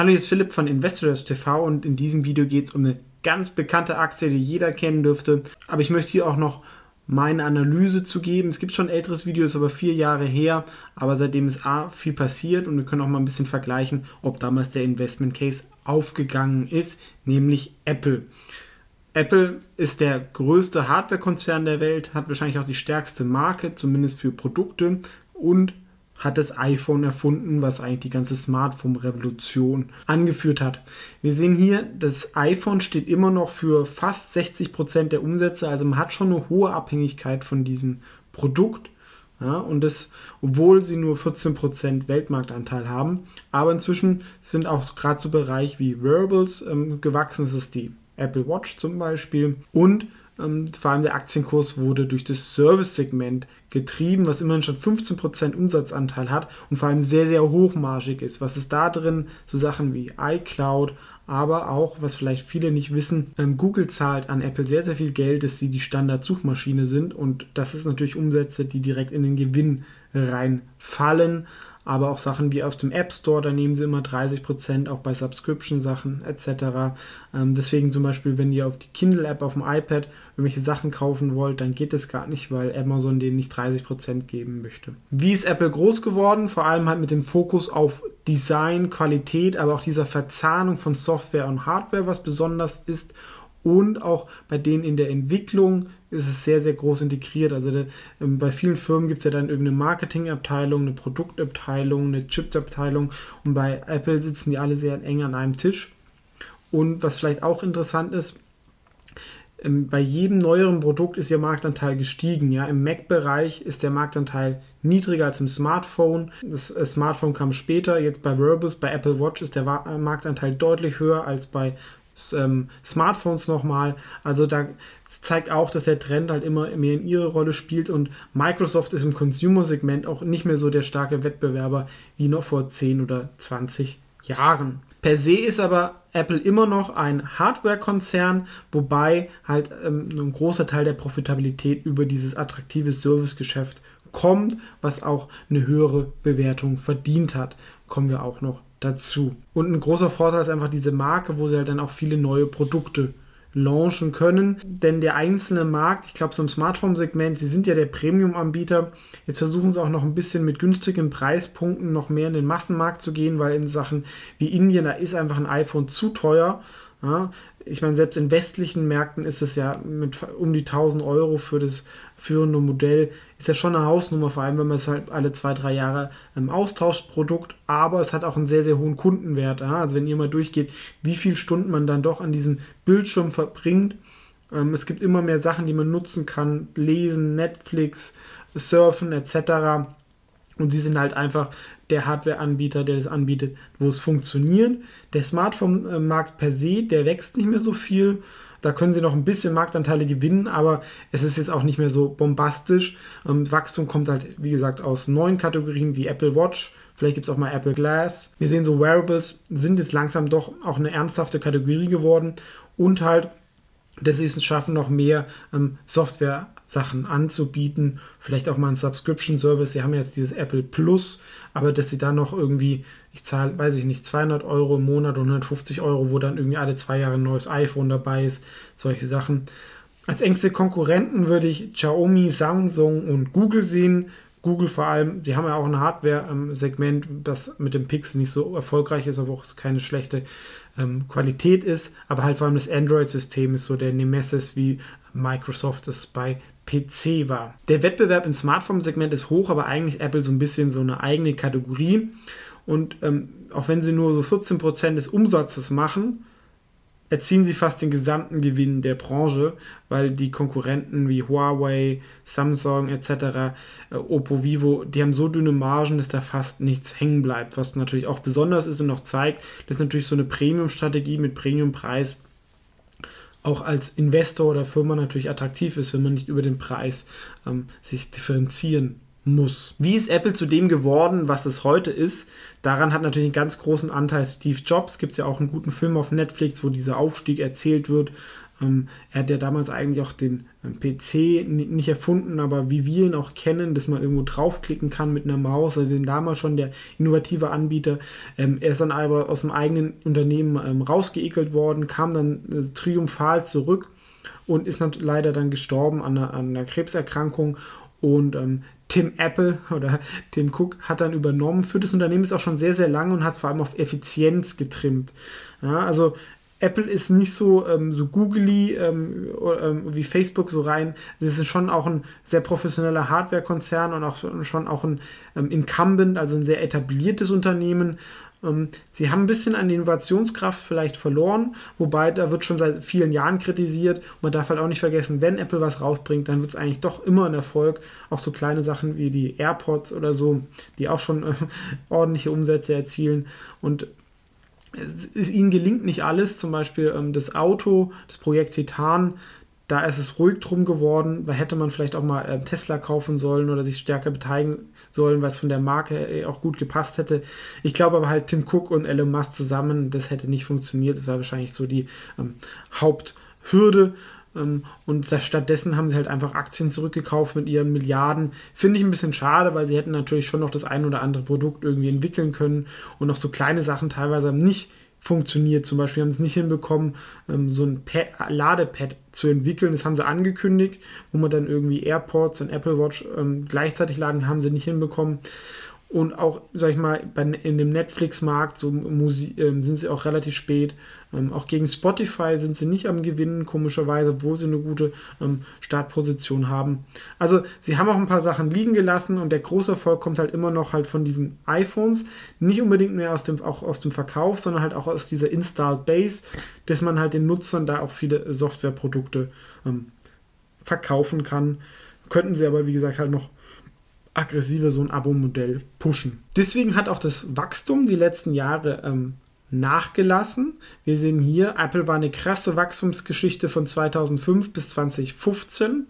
Hallo, hier ist Philipp von Investors TV und in diesem Video geht es um eine ganz bekannte Aktie, die jeder kennen dürfte. Aber ich möchte hier auch noch meine Analyse zu geben. Es gibt schon ein älteres Video, ist aber vier Jahre her, aber seitdem ist A viel passiert und wir können auch mal ein bisschen vergleichen, ob damals der Investment Case aufgegangen ist, nämlich Apple. Apple ist der größte Hardware-Konzern der Welt, hat wahrscheinlich auch die stärkste Marke, zumindest für Produkte und hat das iPhone erfunden, was eigentlich die ganze Smartphone-Revolution angeführt hat. Wir sehen hier, das iPhone steht immer noch für fast 60 Prozent der Umsätze, also man hat schon eine hohe Abhängigkeit von diesem Produkt. Ja, und das, obwohl sie nur 14% Weltmarktanteil haben. Aber inzwischen sind auch gerade so Bereich wie Wearables ähm, gewachsen. Das ist die Apple Watch zum Beispiel. Und vor allem der Aktienkurs wurde durch das Service-Segment getrieben, was immerhin schon 15% Umsatzanteil hat und vor allem sehr, sehr hochmargig ist. Was ist da drin? So Sachen wie iCloud, aber auch, was vielleicht viele nicht wissen, ähm, Google zahlt an Apple sehr, sehr viel Geld, dass sie die Standard-Suchmaschine sind und das ist natürlich Umsätze, die direkt in den Gewinn reinfallen aber auch Sachen wie aus dem App Store, da nehmen sie immer 30%, auch bei Subscription-Sachen etc. Ähm, deswegen zum Beispiel, wenn ihr auf die Kindle-App auf dem iPad irgendwelche Sachen kaufen wollt, dann geht es gar nicht, weil Amazon denen nicht 30% geben möchte. Wie ist Apple groß geworden? Vor allem halt mit dem Fokus auf Design, Qualität, aber auch dieser Verzahnung von Software und Hardware, was besonders ist und auch bei denen in der Entwicklung ist es sehr, sehr groß integriert. Also der, ähm, bei vielen Firmen gibt es ja dann irgendeine Marketingabteilung, eine Produktabteilung, eine Chipsabteilung und bei Apple sitzen die alle sehr eng an einem Tisch. Und was vielleicht auch interessant ist, ähm, bei jedem neueren Produkt ist ihr Marktanteil gestiegen. Ja? Im Mac-Bereich ist der Marktanteil niedriger als im Smartphone. Das äh, Smartphone kam später. Jetzt bei Wearables, bei Apple Watch ist der äh, Marktanteil deutlich höher als bei ähm, Smartphones nochmal. Also da zeigt auch, dass der Trend halt immer mehr in ihre Rolle spielt und Microsoft ist im Consumer-Segment auch nicht mehr so der starke Wettbewerber wie noch vor 10 oder 20 Jahren. Per se ist aber Apple immer noch ein Hardware-Konzern, wobei halt ähm, ein großer Teil der Profitabilität über dieses attraktive Servicegeschäft kommt, was auch eine höhere Bewertung verdient hat. Kommen wir auch noch dazu. Und ein großer Vorteil ist einfach diese Marke, wo sie halt dann auch viele neue Produkte launchen können. Denn der einzelne Markt, ich glaube, so im Smartphone-Segment, sie sind ja der Premium-Anbieter. Jetzt versuchen sie auch noch ein bisschen mit günstigen Preispunkten noch mehr in den Massenmarkt zu gehen, weil in Sachen wie Indien, da ist einfach ein iPhone zu teuer. Ja, ich meine, selbst in westlichen Märkten ist es ja mit um die 1000 Euro für das führende Modell, ist ja schon eine Hausnummer, vor allem wenn man es halt alle zwei, drei Jahre ähm, austauscht, Produkt, aber es hat auch einen sehr, sehr hohen Kundenwert. Ja? Also wenn ihr mal durchgeht, wie viele Stunden man dann doch an diesem Bildschirm verbringt, ähm, es gibt immer mehr Sachen, die man nutzen kann, lesen, Netflix, surfen etc. Und sie sind halt einfach der Hardware-Anbieter, der das anbietet, wo es funktioniert. Der Smartphone-Markt per se, der wächst nicht mehr so viel. Da können sie noch ein bisschen Marktanteile gewinnen, aber es ist jetzt auch nicht mehr so bombastisch. Ähm, Wachstum kommt halt, wie gesagt, aus neuen Kategorien wie Apple Watch. Vielleicht gibt es auch mal Apple Glass. Wir sehen so, Wearables sind jetzt langsam doch auch eine ernsthafte Kategorie geworden und halt dass sie es schaffen, noch mehr ähm, Software-Sachen anzubieten. Vielleicht auch mal einen Subscription-Service. Sie haben jetzt dieses Apple Plus, aber dass sie dann noch irgendwie, ich zahle, weiß ich nicht, 200 Euro im Monat und 150 Euro, wo dann irgendwie alle zwei Jahre ein neues iPhone dabei ist. Solche Sachen. Als engste Konkurrenten würde ich Xiaomi, Samsung und Google sehen. Google vor allem, die haben ja auch ein Hardware-Segment, das mit dem Pixel nicht so erfolgreich ist, aber auch keine schlechte ähm, Qualität ist. Aber halt vor allem das Android-System ist so der Nemesis, wie Microsoft es bei PC war. Der Wettbewerb im Smartphone-Segment ist hoch, aber eigentlich ist Apple so ein bisschen so eine eigene Kategorie. Und ähm, auch wenn sie nur so 14% des Umsatzes machen, erzielen sie fast den gesamten Gewinn der Branche, weil die Konkurrenten wie Huawei, Samsung etc., äh, Oppo, Vivo, die haben so dünne Margen, dass da fast nichts hängen bleibt, was natürlich auch besonders ist und noch zeigt, dass natürlich so eine Premium-Strategie mit Premium-Preis auch als Investor oder Firma natürlich attraktiv ist, wenn man nicht über den Preis ähm, sich differenzieren muss. Wie ist Apple zu dem geworden, was es heute ist? Daran hat natürlich einen ganz großen Anteil Steve Jobs. Gibt es ja auch einen guten Film auf Netflix, wo dieser Aufstieg erzählt wird. Ähm, er hat ja damals eigentlich auch den ähm, PC nicht erfunden, aber wie wir ihn auch kennen, dass man irgendwo draufklicken kann mit einer Maus, also den damals schon der innovative Anbieter. Ähm, er ist dann aber aus dem eigenen Unternehmen ähm, rausgeekelt worden, kam dann äh, triumphal zurück und ist dann leider dann gestorben an einer, an einer Krebserkrankung. Und ähm, Tim Apple oder Tim Cook hat dann übernommen, führt das Unternehmen ist auch schon sehr, sehr lange und hat es vor allem auf Effizienz getrimmt. Ja, also Apple ist nicht so, ähm, so googly ähm, ähm, wie Facebook so rein. Das ist schon auch ein sehr professioneller Hardware-Konzern und auch schon auch ein ähm, Incumbent, also ein sehr etabliertes Unternehmen. Ähm, sie haben ein bisschen an Innovationskraft vielleicht verloren, wobei da wird schon seit vielen Jahren kritisiert. Man darf halt auch nicht vergessen, wenn Apple was rausbringt, dann wird es eigentlich doch immer ein Erfolg. Auch so kleine Sachen wie die AirPods oder so, die auch schon äh, ordentliche Umsätze erzielen. Und es, ihnen gelingt nicht alles, zum Beispiel ähm, das Auto, das Projekt Titan, da ist es ruhig drum geworden. Da hätte man vielleicht auch mal äh, Tesla kaufen sollen oder sich stärker beteiligen sollen, weil es von der Marke äh, auch gut gepasst hätte. Ich glaube aber halt Tim Cook und Elon Musk zusammen, das hätte nicht funktioniert. Das war wahrscheinlich so die ähm, Haupthürde. Ähm, und stattdessen haben sie halt einfach Aktien zurückgekauft mit ihren Milliarden. Finde ich ein bisschen schade, weil sie hätten natürlich schon noch das ein oder andere Produkt irgendwie entwickeln können und noch so kleine Sachen teilweise nicht funktioniert. Zum Beispiel haben sie es nicht hinbekommen, ähm, so ein Pad, Ladepad zu entwickeln. Das haben sie angekündigt, wo man dann irgendwie AirPods und Apple Watch ähm, gleichzeitig laden, haben sie nicht hinbekommen. Und auch, sag ich mal, bei, in dem Netflix-Markt so ähm, sind sie auch relativ spät. Ähm, auch gegen Spotify sind sie nicht am Gewinnen, komischerweise, obwohl sie eine gute ähm, Startposition haben. Also, sie haben auch ein paar Sachen liegen gelassen und der große Erfolg kommt halt immer noch halt von diesen iPhones. Nicht unbedingt mehr aus dem, auch aus dem Verkauf, sondern halt auch aus dieser Installed Base, dass man halt den Nutzern da auch viele Softwareprodukte ähm, verkaufen kann. Könnten sie aber, wie gesagt, halt noch aggressiver so ein Abo-Modell pushen. Deswegen hat auch das Wachstum die letzten Jahre ähm, nachgelassen. Wir sehen hier, Apple war eine krasse Wachstumsgeschichte von 2005 bis 2015.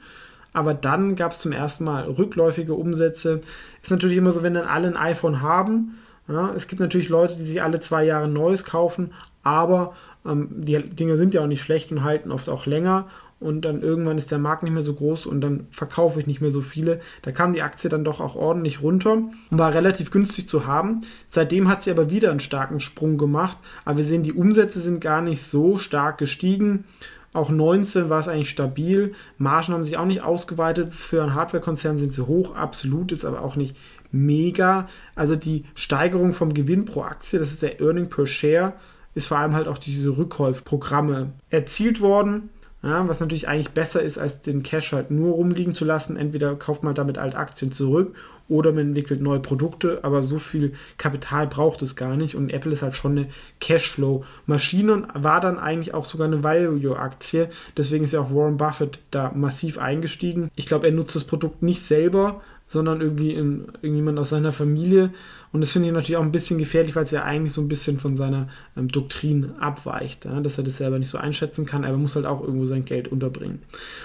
Aber dann gab es zum ersten Mal rückläufige Umsätze. Ist natürlich immer so, wenn dann alle ein iPhone haben. Ja, es gibt natürlich Leute, die sich alle zwei Jahre ein neues kaufen, aber ähm, die Dinge sind ja auch nicht schlecht und halten oft auch länger und dann irgendwann ist der Markt nicht mehr so groß und dann verkaufe ich nicht mehr so viele. Da kam die Aktie dann doch auch ordentlich runter und war relativ günstig zu haben. Seitdem hat sie aber wieder einen starken Sprung gemacht, aber wir sehen, die Umsätze sind gar nicht so stark gestiegen. Auch 19 war es eigentlich stabil. Margen haben sich auch nicht ausgeweitet. Für einen Hardware-Konzern sind sie hoch, absolut, ist aber auch nicht mega. Also die Steigerung vom Gewinn pro Aktie, das ist der Earning per Share, ist vor allem halt auch diese Rückkaufprogramme erzielt worden. Ja, was natürlich eigentlich besser ist, als den Cash halt nur rumliegen zu lassen. Entweder kauft man damit alte Aktien zurück oder man entwickelt neue Produkte, aber so viel Kapital braucht es gar nicht. Und Apple ist halt schon eine Cashflow-Maschine und war dann eigentlich auch sogar eine Value-Aktie. Deswegen ist ja auch Warren Buffett da massiv eingestiegen. Ich glaube, er nutzt das Produkt nicht selber, sondern irgendwie in, irgendjemand aus seiner Familie. Und das finde ich natürlich auch ein bisschen gefährlich, weil es ja eigentlich so ein bisschen von seiner ähm, Doktrin abweicht, ja? dass er das selber nicht so einschätzen kann, aber muss halt auch irgendwo sein Geld unterbringen.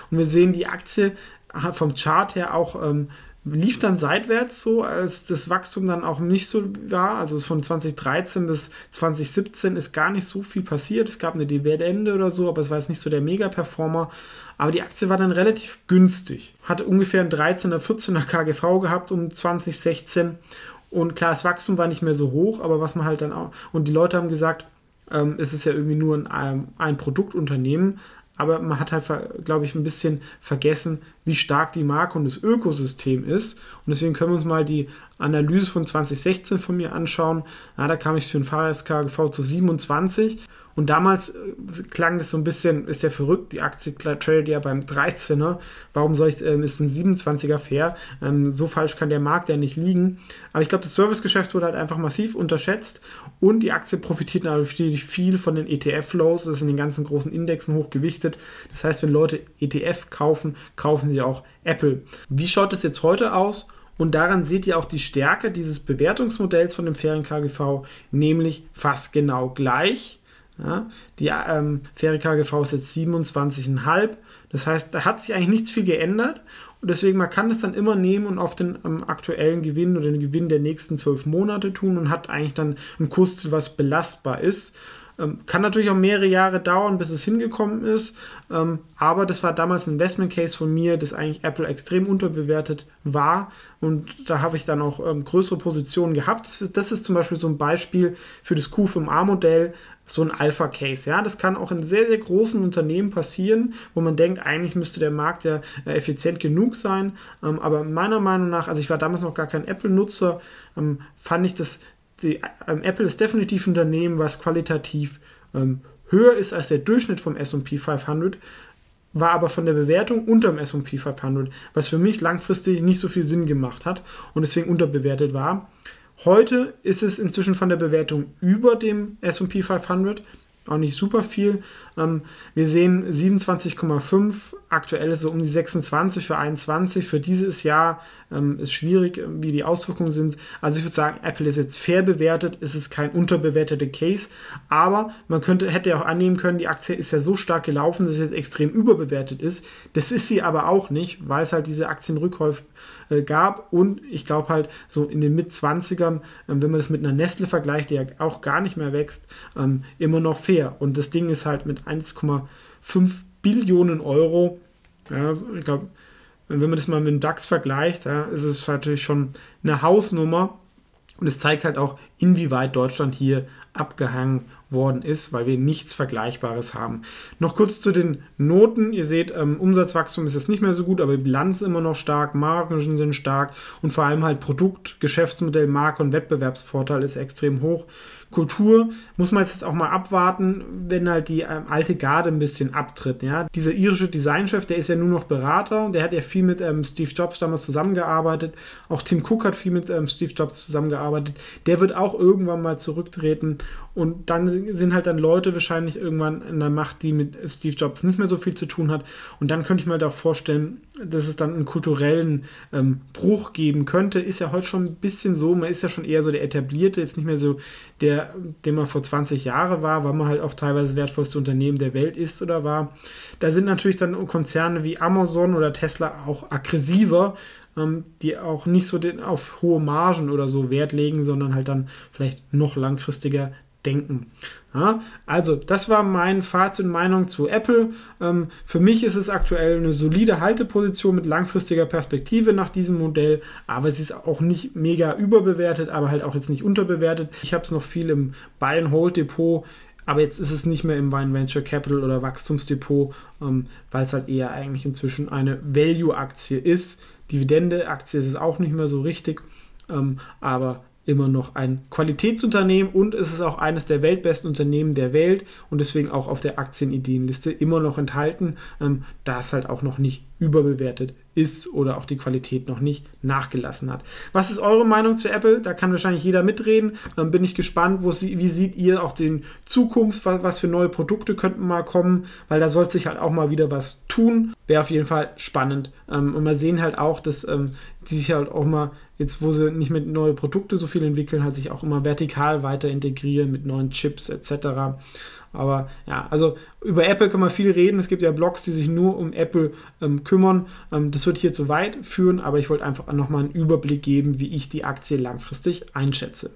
Und wir sehen, die Aktie vom Chart her auch ähm, lief dann seitwärts so, als das Wachstum dann auch nicht so war. Also von 2013 bis 2017 ist gar nicht so viel passiert. Es gab eine Dividende oder so, aber es war jetzt nicht so der Mega-Performer. Aber die Aktie war dann relativ günstig. Hatte ungefähr ein 13er, 14er KGV gehabt um 2016. Und klar, das Wachstum war nicht mehr so hoch, aber was man halt dann auch. Und die Leute haben gesagt, ähm, es ist ja irgendwie nur ein, ein Produktunternehmen. Aber man hat halt, glaube ich, ein bisschen vergessen, wie stark die Marke und das Ökosystem ist. Und deswegen können wir uns mal die Analyse von 2016 von mir anschauen. Ja, da kam ich für ein Fahrrad KGV zu 27 Und damals äh, klang das so ein bisschen, ist der verrückt, die Aktie tradet ja beim 13er. Warum soll ich, ähm, ist ein 27er fair? Ähm, so falsch kann der Markt ja nicht liegen. Aber ich glaube, das Servicegeschäft wurde halt einfach massiv unterschätzt und die Aktie profitiert natürlich viel von den ETF-Flows. Das ist in den ganzen großen Indexen hochgewichtet. Das heißt, wenn Leute ETF kaufen, kaufen sie auch Apple. Wie schaut es jetzt heute aus? Und daran seht ihr auch die Stärke dieses Bewertungsmodells von dem fairen KGV, nämlich fast genau gleich. Ja, die ähm, faire KGV ist jetzt 27,5. Das heißt, da hat sich eigentlich nichts viel geändert. Und deswegen, man kann es dann immer nehmen und auf den ähm, aktuellen Gewinn oder den Gewinn der nächsten zwölf Monate tun und hat eigentlich dann ein Kursziel, was belastbar ist. Ähm, kann natürlich auch mehrere Jahre dauern, bis es hingekommen ist. Ähm, aber das war damals ein Investment Case von mir, dass eigentlich Apple extrem unterbewertet war. Und da habe ich dann auch ähm, größere Positionen gehabt. Das ist, das ist, zum Beispiel so ein Beispiel für das Q5A-Modell, so ein Alpha-Case. Ja, das kann auch in sehr, sehr großen Unternehmen passieren, wo man denkt, eigentlich müsste der Markt ja äh, effizient genug sein. Aber meiner Meinung nach, also ich war damals noch gar kein Apple-Nutzer, fand ich das die, ähm, Apple ist definitiv ein Unternehmen, was qualitativ ähm, höher ist als der Durchschnitt vom SP 500, war aber von der Bewertung unter dem SP 500, was für mich langfristig nicht so viel Sinn gemacht hat und deswegen unterbewertet war. Heute ist es inzwischen von der Bewertung über dem SP 500, auch nicht super viel. Ähm, wir sehen 27,5, aktuell ist so um die 26 für 21. Für dieses Jahr ähm, ist schwierig, wie die Auswirkungen sind. Also ich würde sagen, Apple ist jetzt fair bewertet, ist es kein unterbewerteter Case, aber man könnte, hätte ja auch annehmen können, die Aktie ist ja so stark gelaufen, dass es jetzt extrem überbewertet ist. Das ist sie aber auch nicht, weil es halt diese Aktienrückkäufe äh, gab und ich glaube halt so in den Mit-20ern, äh, wenn man das mit einer Nestle vergleicht, die ja auch gar nicht mehr wächst, ähm, immer noch fair. Und das Ding ist halt mit 1,5 Billionen Euro, ja, also ich glaube, wenn man das mal mit dem DAX vergleicht, ja, ist es natürlich schon eine Hausnummer. Und es zeigt halt auch, inwieweit Deutschland hier abgehangen worden ist, weil wir nichts Vergleichbares haben. Noch kurz zu den Noten. Ihr seht, ähm, Umsatzwachstum ist jetzt nicht mehr so gut, aber die Bilanz immer noch stark, Margen sind stark und vor allem halt Produkt, Geschäftsmodell, Marke und Wettbewerbsvorteil ist extrem hoch. Kultur muss man jetzt auch mal abwarten, wenn halt die ähm, alte Garde ein bisschen abtritt. Ja? Dieser irische Designchef, der ist ja nur noch Berater, der hat ja viel mit ähm, Steve Jobs damals zusammengearbeitet. Auch Tim Cook hat viel mit ähm, Steve Jobs zusammengearbeitet. Der wird auch irgendwann mal zurücktreten und dann sind halt dann Leute wahrscheinlich irgendwann in der Macht, die mit Steve Jobs nicht mehr so viel zu tun hat. Und dann könnte ich mir halt auch vorstellen, dass es dann einen kulturellen ähm, Bruch geben könnte. Ist ja heute schon ein bisschen so, man ist ja schon eher so der etablierte, jetzt nicht mehr so der, den man vor 20 Jahren war, weil man halt auch teilweise wertvollste Unternehmen der Welt ist oder war. Da sind natürlich dann Konzerne wie Amazon oder Tesla auch aggressiver, ähm, die auch nicht so den, auf hohe Margen oder so Wert legen, sondern halt dann vielleicht noch langfristiger denken. Ja, also, das war mein Fazit und Meinung zu Apple. Ähm, für mich ist es aktuell eine solide Halteposition mit langfristiger Perspektive nach diesem Modell, aber es ist auch nicht mega überbewertet, aber halt auch jetzt nicht unterbewertet. Ich habe es noch viel im Buy-and-Hold-Depot. Aber jetzt ist es nicht mehr im Wine Venture Capital oder Wachstumsdepot, ähm, weil es halt eher eigentlich inzwischen eine Value-Aktie ist. Dividende-Aktie ist es auch nicht mehr so richtig. Ähm, aber immer noch ein Qualitätsunternehmen und es ist auch eines der weltbesten Unternehmen der Welt und deswegen auch auf der Aktienideenliste immer noch enthalten, ähm, da es halt auch noch nicht überbewertet ist oder auch die Qualität noch nicht nachgelassen hat. Was ist eure Meinung zu Apple? Da kann wahrscheinlich jeder mitreden. Ähm, bin ich gespannt, wo sie, wie seht ihr auch den Zukunft, was, was für neue Produkte könnten mal kommen, weil da soll sich halt auch mal wieder was tun. Wäre auf jeden Fall spannend. Ähm, und wir sehen halt auch, dass ähm, die sich halt auch mal jetzt, wo sie nicht mit neue Produkte so viel entwickeln, halt sich auch immer vertikal weiter integrieren mit neuen Chips etc. Aber ja, also über Apple kann man viel reden. Es gibt ja Blogs, die sich nur um Apple ähm, kümmern. Ähm, das wird hier zu weit führen, aber ich wollte einfach nochmal einen Überblick geben, wie ich die Aktie langfristig einschätze.